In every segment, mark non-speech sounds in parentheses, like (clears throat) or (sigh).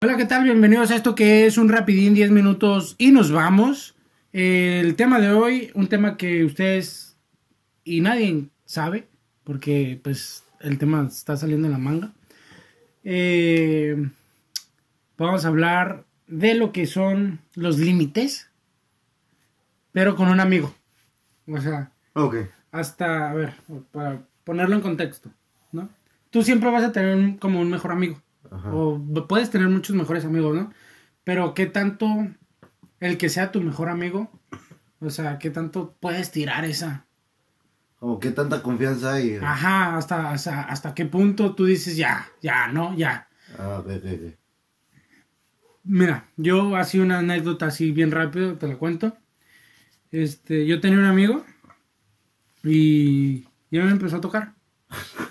Hola, ¿qué tal? Bienvenidos a esto que es un rapidín 10 minutos y nos vamos. El tema de hoy, un tema que ustedes y nadie sabe, porque pues el tema está saliendo en la manga. Eh, vamos a hablar de lo que son los límites, pero con un amigo. O sea, hasta, a ver, para ponerlo en contexto, ¿no? Tú siempre vas a tener un- como un mejor amigo. Ajá. O puedes tener muchos mejores amigos, ¿no? Pero qué tanto el que sea tu mejor amigo, o sea, qué tanto puedes tirar esa. Como que tanta confianza hay. Ajá, hasta, hasta, hasta qué punto tú dices ya, ya, no, ya. Ah, ve, ve, ve. Mira, yo así una anécdota así bien rápido, te la cuento. Este, yo tenía un amigo y ya me empezó a tocar. (laughs)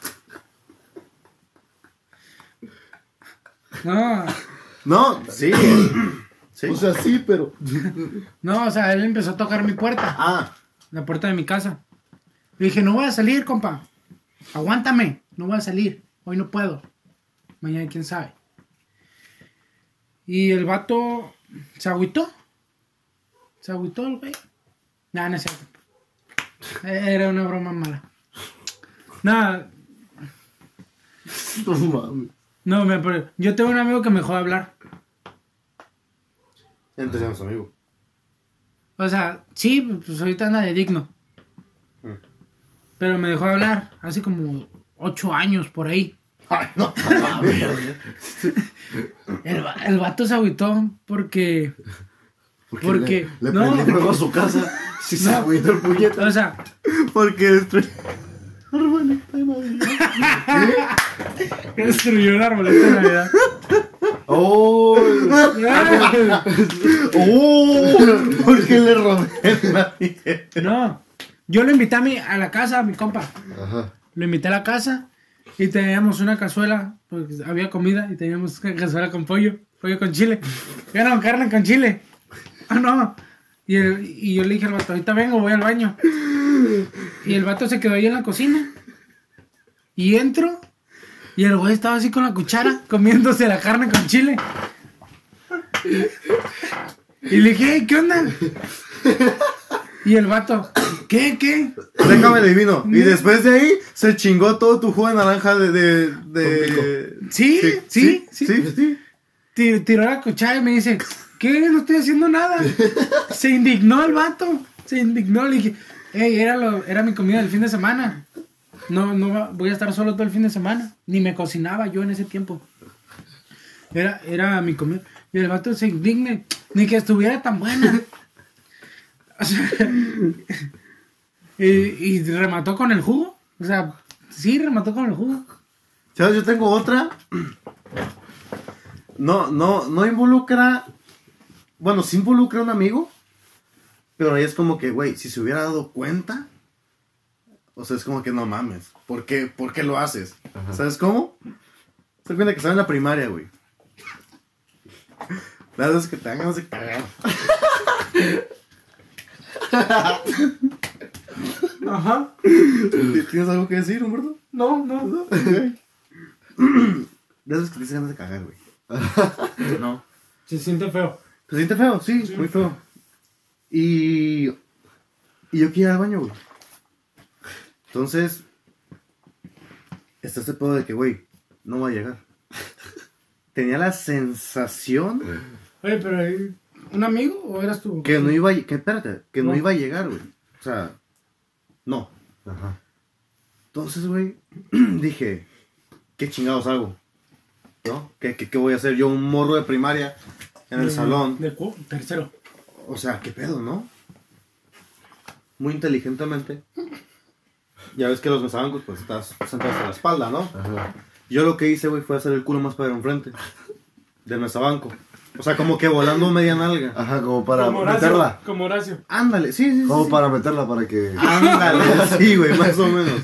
No, No, sí. sí. O sea, sí, pero. no, o sea, él empezó a tocar mi puerta. Ah, la puerta de mi casa. Le dije, no voy a salir, compa. Aguántame, no voy a salir. Hoy no puedo. Mañana quién sabe. Y el vato se agüitó. Se agüitó el güey. Nah, no es cierto. Era una broma mala. Nada, No mames. No, me, pero yo tengo un amigo que me dejó de hablar. entonces amigo. O sea, sí, pues ahorita anda de digno. Mm. Pero me dejó de hablar hace como ocho años por ahí. (laughs) Ay, no. (laughs) El, el vato se agüitó porque, Porque- Le, le no. prendí fuego a su casa. (laughs) Si se No. agüitó el puñeta. o sea, Porque destruye. Arbolito de Navidad. Destruyó el arbolito de Navidad. ¡Oh! (laughs) ¡Oh! ¿Por qué le robé la No, yo lo invité a, mi, a la casa, a mi compa. Ajá. Lo invité a la casa y teníamos una cazuela, porque había comida y teníamos una (laughs) cazuela con pollo, pollo con chile. Ya no, carne con chile. Ah, no. Y, el- y yo le dije al vato, ahorita vengo, voy al baño. Y el vato se quedó ahí en la cocina. Y entro. Y el güey estaba así con la cuchara, comiéndose la carne con chile. Y le dije, "Ey, ¿qué onda? Y el vato, ¿qué, qué? Déjame le vino. Y después de ahí se chingó todo tu jugo de naranja de. de, de... Sí, sí, sí. sí, sí. Ti- Tiró la cuchara y me dice, ¿qué? No estoy haciendo nada. Se indignó el vato. Se indignó. Le dije, hey, era, lo, era mi comida del fin de semana. No, no voy a estar solo todo el fin de semana. Ni me cocinaba yo en ese tiempo. Era, era mi comida. Y el vato se indigna. Ni que estuviera tan buena. (laughs) Y remató con el jugo. O sea, sí, remató con el jugo. ¿Sabes? Yo tengo otra. No, no, no involucra. Bueno, sí involucra a un amigo. Pero ahí es como que, güey, si se hubiera dado cuenta. O sea, es como que no mames. ¿Por qué, ¿Por qué lo haces? ¿Sabes cómo? Se cuenta que estaba en la primaria, güey. Las veces que te dan ganas de cagar. Ajá. ¿Tienes algo que decir, Humberto? No, no. De esas que te dicen ganas de cagar, güey. No. Se siente feo. Se siente feo, sí, muy feo. Y. Y yo quiero ir al baño, güey. Entonces. Está este pedo de que, güey, no va a llegar. Tenía la sensación Oye, pero ¿eh? ¿un amigo o eras tú? que no iba a, que, espérate, que no No. iba a llegar, güey. O sea, no. Ajá. Entonces, güey, (clears throat) dije, ¿qué chingados hago? ¿No? ¿Qué, qué, qué voy a hacer yo, un morro de primaria en el De- salón? De cu- tercero. O sea, ¿qué pedo, no? Muy inteligentemente. Ya ves que los mesabancos, pues estás sentado hasta la espalda, ¿no? Ajá. Yo lo que hice, güey, fue hacer el culo más para enfrente. Del mesabanco. O sea, como que volando media nalga. Ajá, como para como Horacio. meterla. Como Horacio. Ándale, sí, sí, sí. Como sí. para meterla para que. Ándale, (laughs) sí, güey, más o menos.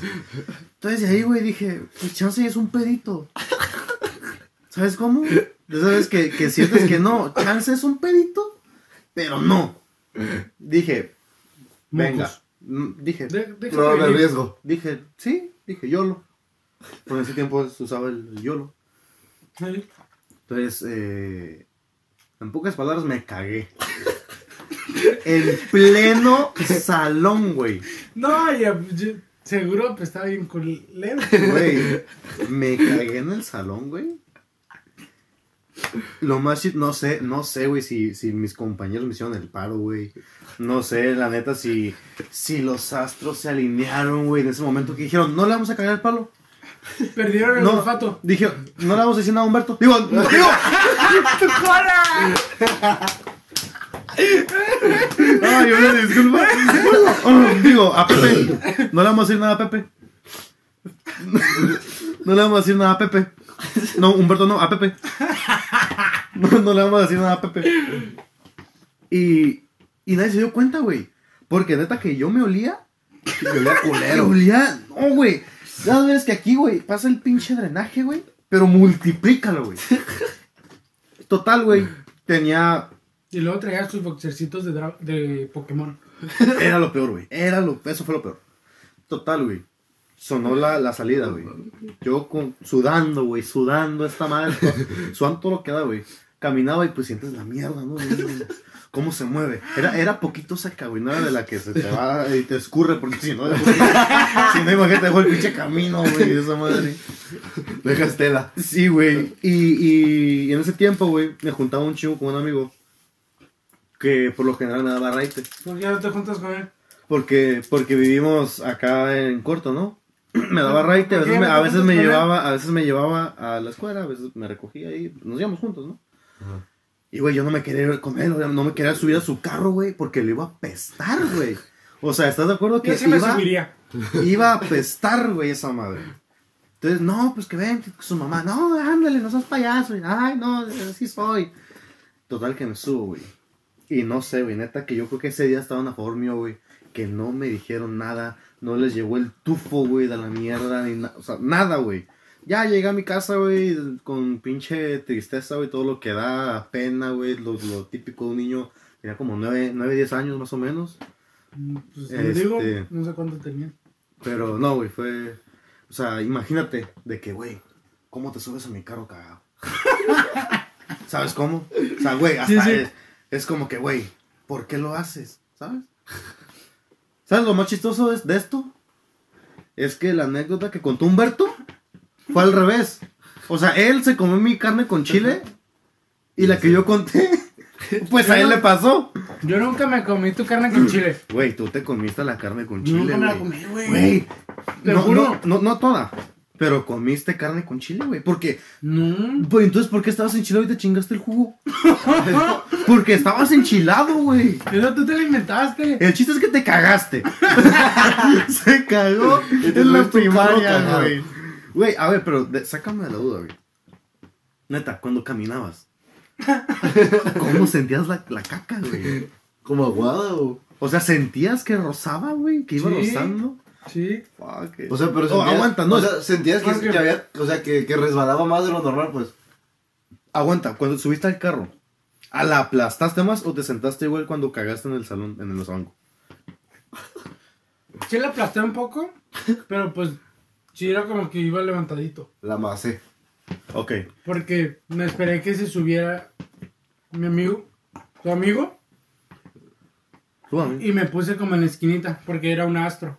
Entonces de ahí, güey, dije, pues chance es un pedito. ¿Sabes cómo? Ya sabes que, que sientes que no, chance es un pedito, pero no. Dije, venga. Mm, Dije, De- de riesgo. dije, sí, dije YOLO. Por ese tiempo se usaba el, el YOLO. Sí. Entonces, eh, en pocas palabras, me cagué. (laughs) en pleno salón, güey. No, ya, yo- seguro pues estaba bien culero. Güey, me cagué en el salón, güey. Lo más no sé, no sé, güey, si, si mis compañeros me hicieron el paro, güey. No sé, la neta, si, si los astros se alinearon, güey, en ese momento que dijeron, no le vamos a cagar el palo. Perdieron el No, olfato. dije, no le vamos a decir nada a Humberto. Digo, no, digo, Ay, una disculpa. Digo, a Pepe. No le vamos a decir nada a Pepe. No le vamos a decir nada a Pepe. (laughs) No, Humberto no, a Pepe. (laughs) No, no le vamos a decir nada a Pepe. Y, y nadie se dio cuenta, güey. Porque neta que yo me olía. Me olía (laughs) culero. Me olía. No, güey. Ya ves que aquí, güey, pasa el pinche drenaje, güey. Pero multiplícalo, güey. Total, güey. Tenía Y luego traías tus boxercitos de, dra- de Pokémon. Era lo peor, güey. Era lo, eso fue lo peor. Total, güey. Sonó la, la salida, güey. Yo con, sudando, güey, sudando esta madre. Sudando todo lo que da, güey. Caminaba y pues sientes la mierda, ¿no? ¿Cómo se mueve? Era, era poquito seca, güey. No era de la que se te va y te escurre porque si no, si no, imagínate, dejó el pinche camino, güey, esa madre. Deja estela. Sí, güey. Y, y, y en ese tiempo, güey, me juntaba un chingo con un amigo que por lo general me daba raite. ¿Por qué ya no te juntas con él? Porque, porque vivimos acá en corto, ¿no? (clears throat) me daba raite, a ¿Por qué veces, me, a veces me llevaba, a veces me llevaba a la escuela, a veces me recogía ahí, nos íbamos juntos, ¿no? Ajá. Y güey, yo no me quería ir con él, no me quería subir a su carro, güey, porque le iba a pestar, güey. O sea, ¿estás de acuerdo que Yo sí me iba, subiría. iba a pestar, güey, esa madre? Entonces, no, pues que ven, su mamá, no, ándale, no seas payaso, y, ay, no, así soy. Total que me subo, güey. Y no sé, güey, neta, que yo creo que ese día estaban a favor mío, güey. Que no me dijeron nada, no les llegó el tufo, güey, de la mierda, ni nada, o sea, nada, güey. Ya llegué a mi casa, güey, con pinche tristeza, güey, todo lo que da pena, güey, lo, lo típico de un niño. Tenía como 9, 9, 10 años más o menos. Mm, Pues te Este- digo, no sé cuánto tenía. Pero no, güey, fue. O sea, imagínate de que, güey, ¿cómo te subes a mi carro cagado? (laughs) ¿Sabes cómo? O sea, güey, hasta Sí, sí. Es, es como que, güey, ¿por qué lo haces? ¿Sabes? ¿Sabes lo más chistoso es de esto? Es que la anécdota que contó Humberto fue al revés. O sea, él se comió mi carne con chile y la que yo conté, (laughs) pues a él le pasó. Yo nunca me comí tu carne con chile. Güey, tú te comiste la carne con chile, nunca me la güey. comí, güey. Güey, Te no, juro. no, no, no toda. Pero comiste carne con chile, güey. Porque, No. pues entonces, ¿por qué estabas enchilado y te chingaste el jugo? (laughs) Porque estabas enchilado, güey. Eso tú te lo inventaste. El chiste es que te cagaste. (laughs) Se cagó Y te en la primaria, güey. Güey, a ver, pero de- sácame de la duda, güey. Neta, cuando caminabas, (laughs) ¿cómo sentías la, la caca, güey? Como aguada o. O sea, ¿sentías que rozaba, güey? ¿Que iba Sí. rozando? Sí. Fuck it. O sea, pero Oh, sentías, aguanta, no. O sea, sentías que, había. O sea, que, que resbalaba más de lo normal, pues. Aguanta, cuando subiste al carro, ¿a la aplastaste más o te sentaste igual cuando cagaste en el salón, en el banco? Sí le aplasté un poco, pero pues sí era como que iba levantadito. La macé. Ok. Porque me esperé que se subiera mi amigo, tu amigo, Súbame. y me puse como en la esquinita, porque era un astro.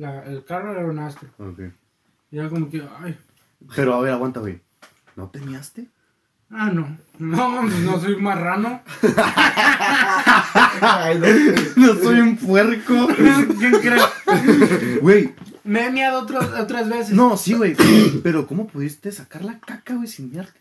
La- el carro era un astro. Ok. Y era como que, ay, Pero a ver, aguanta, güey. ¿No te miaste? ah, no, no, no soy marrano. (laughs) Ay, no. No soy un puerco. ¿Quién cree? Güey, Me he miado otras, otras veces. no, sí, güey. Pero ¿cómo pudiste sacar la caca, güey, sin miarte?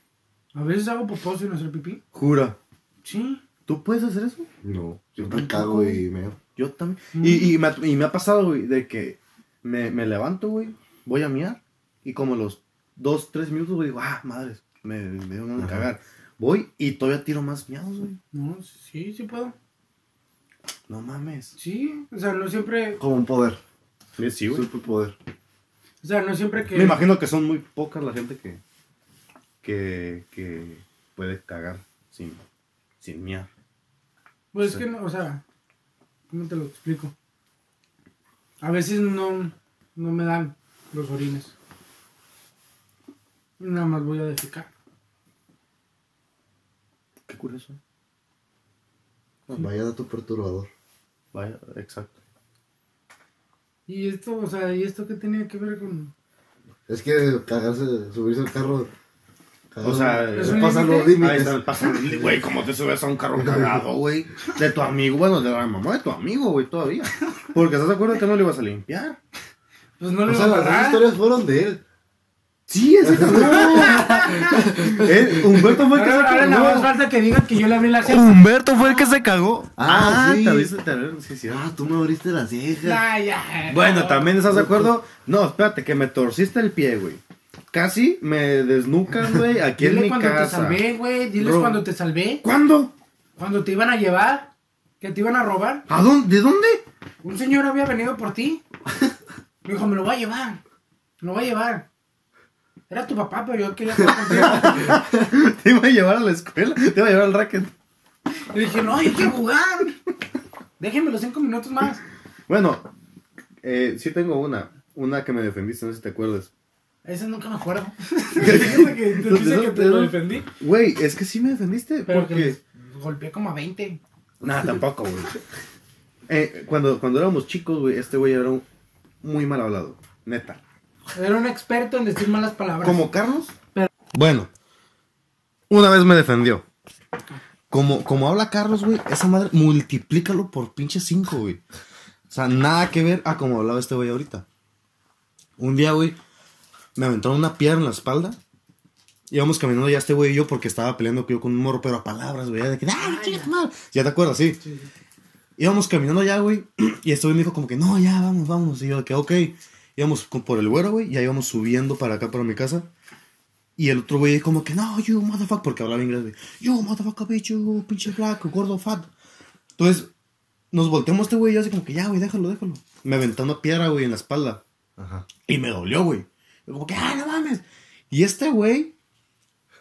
A veces hago popó sin hacer pipí. Jura. Sí. ¿Tú puedes hacer eso? No. Yo Tampoco. me cago y me. Yo también. Mm. Y, y, me, ha- y me ha pasado, güey, de que me, me levanto, güey, voy a miar y como los dos, tres minutos, güey, digo, ah, madres, me, me dio ganas de Ajá. cagar. Voy y todavía tiro más miados, güey. No, sí, sí puedo. No mames. Sí, o sea, no siempre, Como un poder. Sí, Superpoder. o sea, no siempre que... Me imagino que son muy pocas la gente que, que, que puede cagar sin, sin miar. Pues Sí. es que, no, o sea, ¿cómo te lo explico? A veces no, no me dan los orines. Nada más voy a defecar. curioso. Vaya dato perturbador. Vaya, exacto. Y esto, o sea, ¿y esto qué tenía que ver con...? Es que cagarse, subirse al carro. O sea, ¿Es se límite? los Ahí límites. pasa, güey, ¿cómo te subes a un carro cagado, güey? De tu amigo, bueno, de la mamá de tu amigo, güey, todavía. Porque estás de acuerdo que no le ibas a limpiar. Pues no O le sea, iba a las dos pagar. historias fueron de él. Sí, ese cabrón. (laughs) Eh, Humberto fue el que se Ahora, ahora más cagó. falta que diga que yo le abrí la ceja. Humberto fue el que se cagó. Ah, sí. te abriste, te abriste, sí, sí. Ah, tú me abriste la ceja. Ay, ya. Bueno, no. también estás de acuerdo. No, espérate, que me torciste el pie, güey. Casi me desnucas, güey, (laughs) aquí Dile en mi cuando te casa. salvé, güey. Diles Bro. cuando te salvé. ¿Cuándo? Cuando te iban a llevar. Que te iban a robar. ¿A dónde? ¿De dónde? Un señor había venido por ti. (laughs) Me dijo, me lo voy a llevar. Me lo voy a llevar. Era tu papá, pero yo quería estar contigo. (laughs) Te iba a llevar a la escuela, te iba a llevar al racket. Y dije, no, yo quiero jugar. Déjenme los cinco minutos más. Bueno, eh, sí tengo una. Una que me defendiste, no sé si te acuerdas. Ese nunca me acuerdo. (laughs) Fíjate que te dice que te lo defendí. Güey, es que sí me defendiste. Pero que porque... les golpeé como a 20. Nada, tampoco, güey. Eh, cuando, cuando éramos chicos, güey, este güey era un- muy mal hablado. Neta. Era un experto en decir malas palabras. ¿Como Carlos? Pero- Bueno, una vez me defendió. Como, como habla Carlos, güey, esa madre, multiplícalo por pinche 5, güey. O sea, nada que ver a como hablaba este güey ahorita. Un día, güey, me aventaron una piedra en la espalda. Íbamos caminando ya este güey y yo porque estaba peleando yo con un morro, pero a palabras, güey. De que, ¡ah, chinga tu madre! Ya te acuerdas, sí. Sí, sí. Íbamos caminando ya, güey. (clears throat) Y este güey me dijo como que, no, ya, vamos, vamos. Y yo de que, ok. Íbamos por el güero, güey. Ya íbamos subiendo para acá, para mi casa. Y el otro güey como que, no, you motherfucker. Porque hablaba inglés, güey. You motherfucker, bitch, you pinche black, gordo, fat. Entonces, nos volteamos este güey y yo así como que, ya, güey, déjalo, déjalo. Me aventó una piedra, güey, en la espalda. Ajá. Y me dolió, güey. Como que, ah, no mames. Y este güey,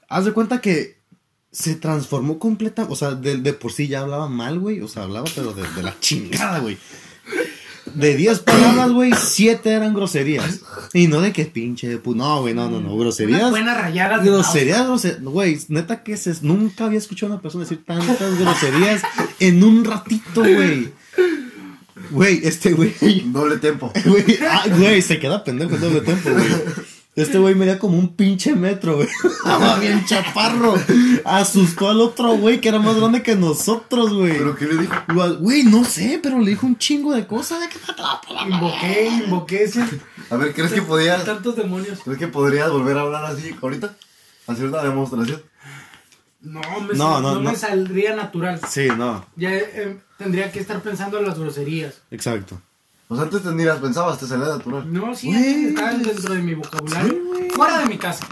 haz de cuenta que se transformó completa, o sea, de, de por sí ya hablaba mal, güey. O sea, hablaba, pero de, de la chingada, güey. De 10 palabras, güey, 7 eran groserías. Y no de que pinche de pu- No, güey, no, no, no. Unas Groserías. buenas rayadas Groserías, groserías. Güey, neta que se, nunca había escuchado a una persona decir tantas groserías en un ratito, güey. Güey, este güey. Doble tempo. (laughs) Güey, ah, güey, se queda pendejo en doble tiempo, güey. Este güey medía como un pinche metro, güey. Estaba bien chaparro. (laughs) Asustó al otro güey que era más grande que nosotros, güey. ¿Pero qué le dijo? Igual, Güey, no sé, pero le dijo un chingo de cosas de que te atrapa la Invoqué, invoqué ese. A ver, ¿crees que podías, Tantos demonios. ¿crees que podrías volver a hablar así ahorita? Hacer una demostración. No, me No, sal- no, no, no. me saldría natural. Sí, no, Ya eh, tendría que estar pensando en las groserías. exacto. Pues antes te ni las pensabas, te salía natural. No, sí, Güey. están dentro de mi vocabulario. Sí. Fuera de mi casa.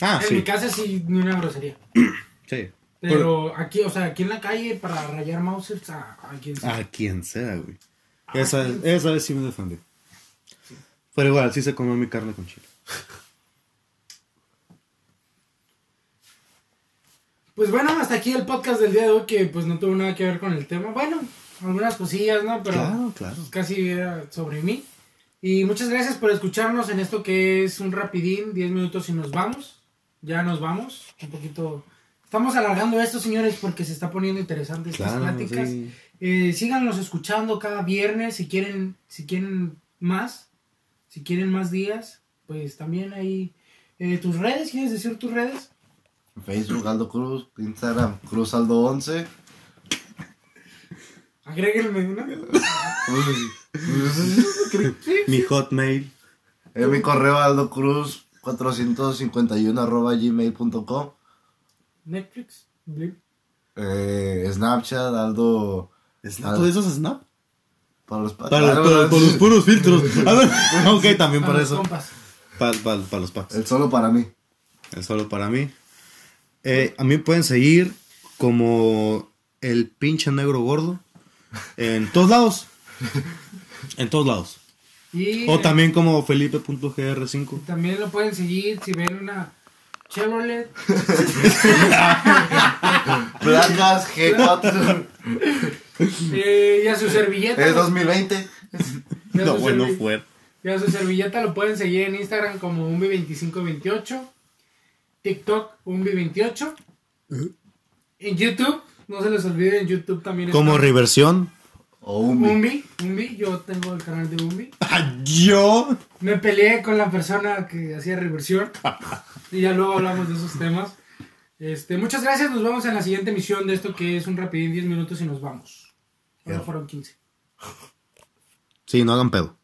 Ah, en mi casa sí, ni una grosería. (clears throat) Sí. Pero aquí, o sea, aquí en la calle para rayar mousers a, a quien sea. A quien sea, güey. Esa, esa vez sí me defendí. Pero igual, sí se comió mi carne con chile. (laughs) Pues bueno, hasta aquí el podcast del día de hoy que pues no tuvo nada que ver con el tema. Bueno, algunas cosillas, ¿no? Pero Claro, claro. pues, casi era sobre mí. Y muchas gracias por escucharnos en esto que es un rapidín, 10 minutos y nos vamos. Ya nos vamos. Un poquito... Estamos alargando esto, señores, porque se está poniendo interesante estas Claro, pláticas. sí. Eh, síganos escuchando cada viernes si quieren, si quieren más, si quieren más días, pues también hay eh, tus redes, ¿quieres decir tus redes? Facebook Aldo Cruz, Instagram Cruz Aldo 11. Agréguenme una. Mi hotmail. Eh, mi correo Aldo Cruz 451 arroba gmail.com. Netflix. Eh, Snapchat Aldo ¿Snap? ¿Todo eso es Snap? para los pa- Para, Ah, para- para los puros filtros. A ver, (laughs) ok, también Para para los eso. compas. Para, los packs. El solo para mí. Es solo para mí. Eh, a mí me pueden seguir como el pinche negro gordo. En todos lados. (laughs) En todos lados. Y O eh, también como Felipe.gr5. también lo pueden seguir si ven una Chevrolet. (laughs) Placas G4. (laughs) eh, y a su servilleta. es 2020. y a No, su bueno, fue. Y a su servilleta lo pueden seguir en Instagram como umbi2528. TikTok umbi28. En YouTube, no se les olvide, en YouTube también Como está reversión. O un bi- Umbi. Umbi, yo tengo el canal de Umbi. (laughs) Yo. Me peleé con la persona que hacía reversión. (laughs) y ya luego hablamos de esos temas. Este, muchas gracias, nos vemos en la siguiente emisión de esto que es un rapidín 10 minutos y nos vamos. Ahora Ya. fueron 15. Sí, no hagan pedo.